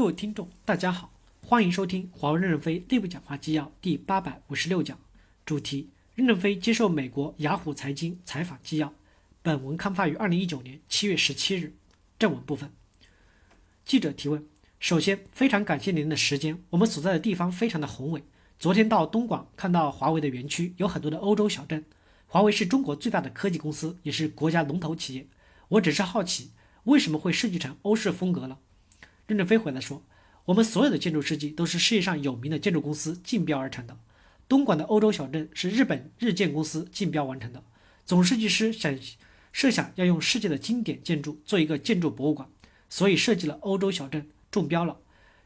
各位听众，大家好，欢迎收听华为任正非内部讲话纪要第八百五十六讲，主题：任正非接受美国雅虎财经采访纪要。本文刊发于二零一九年七月十七日。正文部分，记者提问：首先，非常感谢您的时间。我们所在的地方非常的宏伟。昨天到东莞看到华为的园区，有很多的欧洲小镇。华为是中国最大的科技公司，也是国家龙头企业。我只是好奇，为什么会设计成欧式风格呢？任正非回来说：“我们所有的建筑设计都是世界上有名的建筑公司竞标而成的。东莞的欧洲小镇是日本日建公司竞标完成的。总设计师想设想要用世界的经典建筑做一个建筑博物馆，所以设计了欧洲小镇，中标了。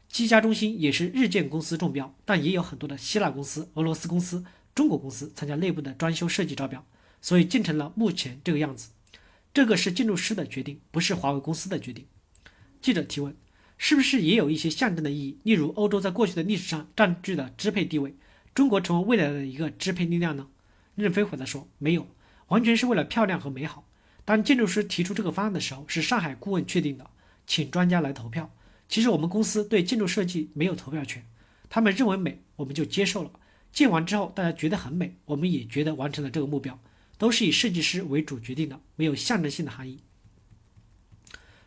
机家中心也是日建公司中标，但也有很多的希腊公司、俄罗斯公司、中国公司参加内部的装修设计招标，所以建成了目前这个样子。这个是建筑师的决定，不是华为公司的决定。”记者提问。是不是也有一些象征的意义？例如，欧洲在过去的历史上占据了支配地位，中国成为未来的一个支配力量呢？任飞回答说：“没有，完全是为了漂亮和美好。当建筑师提出这个方案的时候，是上海顾问确定的，请专家来投票。其实我们公司对建筑设计没有投票权，他们认为美，我们就接受了。建完之后，大家觉得很美，我们也觉得完成了这个目标，都是以设计师为主决定的，没有象征性的含义。”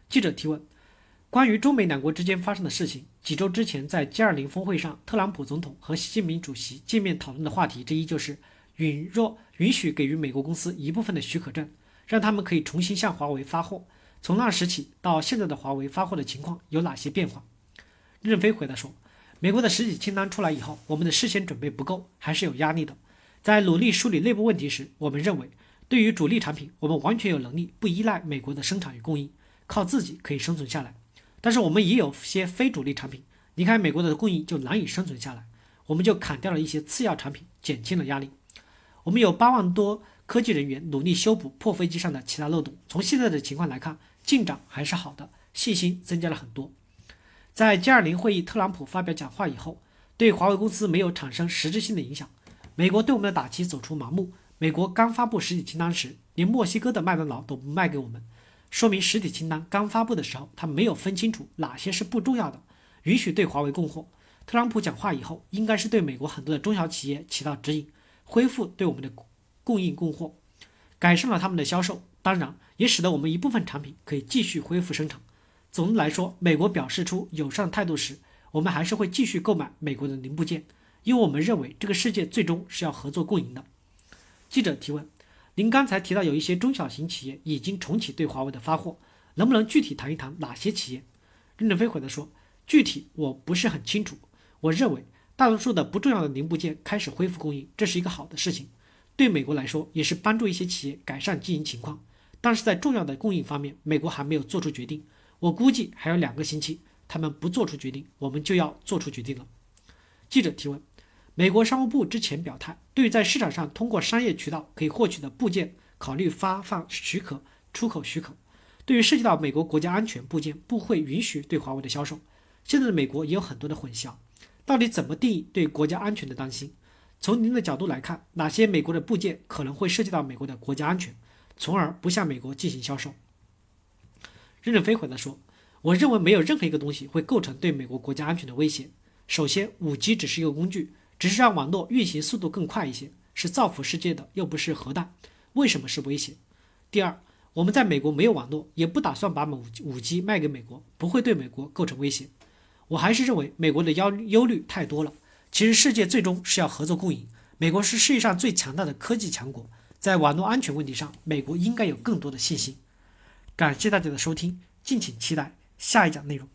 记者提问。关于中美两国之间发生的事情，几周之前在 G20 峰会上，特朗普总统和习近平主席见面讨论的话题之一就是允若允许给予美国公司一部分的许可证，让他们可以重新向华为发货。从那时起到现在的华为发货的情况有哪些变化？任飞回答说：“美国的实体清单出来以后，我们的事先准备不够，还是有压力的。在努力梳理内部问题时，我们认为对于主力产品，我们完全有能力不依赖美国的生产与供应，靠自己可以生存下来。”但是我们也有些非主力产品，离开美国的供应就难以生存下来，我们就砍掉了一些次要产品，减轻了压力。我们有八万多科技人员努力修补破飞机上的其他漏洞。从现在的情况来看，进展还是好的，信心增加了很多。在 G20 会议，特朗普发表讲话以后，对华为公司没有产生实质性的影响。美国对我们的打击走出盲目。美国刚发布实体清单时，连墨西哥的麦当劳都不卖给我们。说明实体清单刚发布的时候，他没有分清楚哪些是不重要的，允许对华为供货。特朗普讲话以后，应该是对美国很多的中小企业起到指引，恢复对我们的供应供货，改善了他们的销售，当然也使得我们一部分产品可以继续恢复生产。总的来说，美国表示出友善态度时，我们还是会继续购买美国的零部件，因为我们认为这个世界最终是要合作共赢的。记者提问。您刚才提到有一些中小型企业已经重启对华为的发货，能不能具体谈一谈哪些企业？任正非回答说：“具体我不是很清楚。我认为大多数的不重要的零部件开始恢复供应，这是一个好的事情，对美国来说也是帮助一些企业改善经营情况。但是在重要的供应方面，美国还没有做出决定。我估计还有两个星期，他们不做出决定，我们就要做出决定了。”记者提问。美国商务部之前表态，对于在市场上通过商业渠道可以获取的部件，考虑发放许可、出口许可。对于涉及到美国国家安全部件，不会允许对华为的销售。现在的美国也有很多的混淆，到底怎么定义对国家安全的担心？从您的角度来看，哪些美国的部件可能会涉及到美国的国家安全，从而不向美国进行销售？任正非回答说：“我认为没有任何一个东西会构成对美国国家安全的威胁。首先，5G 只是一个工具。”只是让网络运行速度更快一些，是造福世界的，又不是核弹，为什么是威胁？第二，我们在美国没有网络，也不打算把五五 G 卖给美国，不会对美国构成威胁。我还是认为美国的忧忧虑太多了。其实世界最终是要合作共赢，美国是世界上最强大的科技强国，在网络安全问题上，美国应该有更多的信心。感谢大家的收听，敬请期待下一讲内容。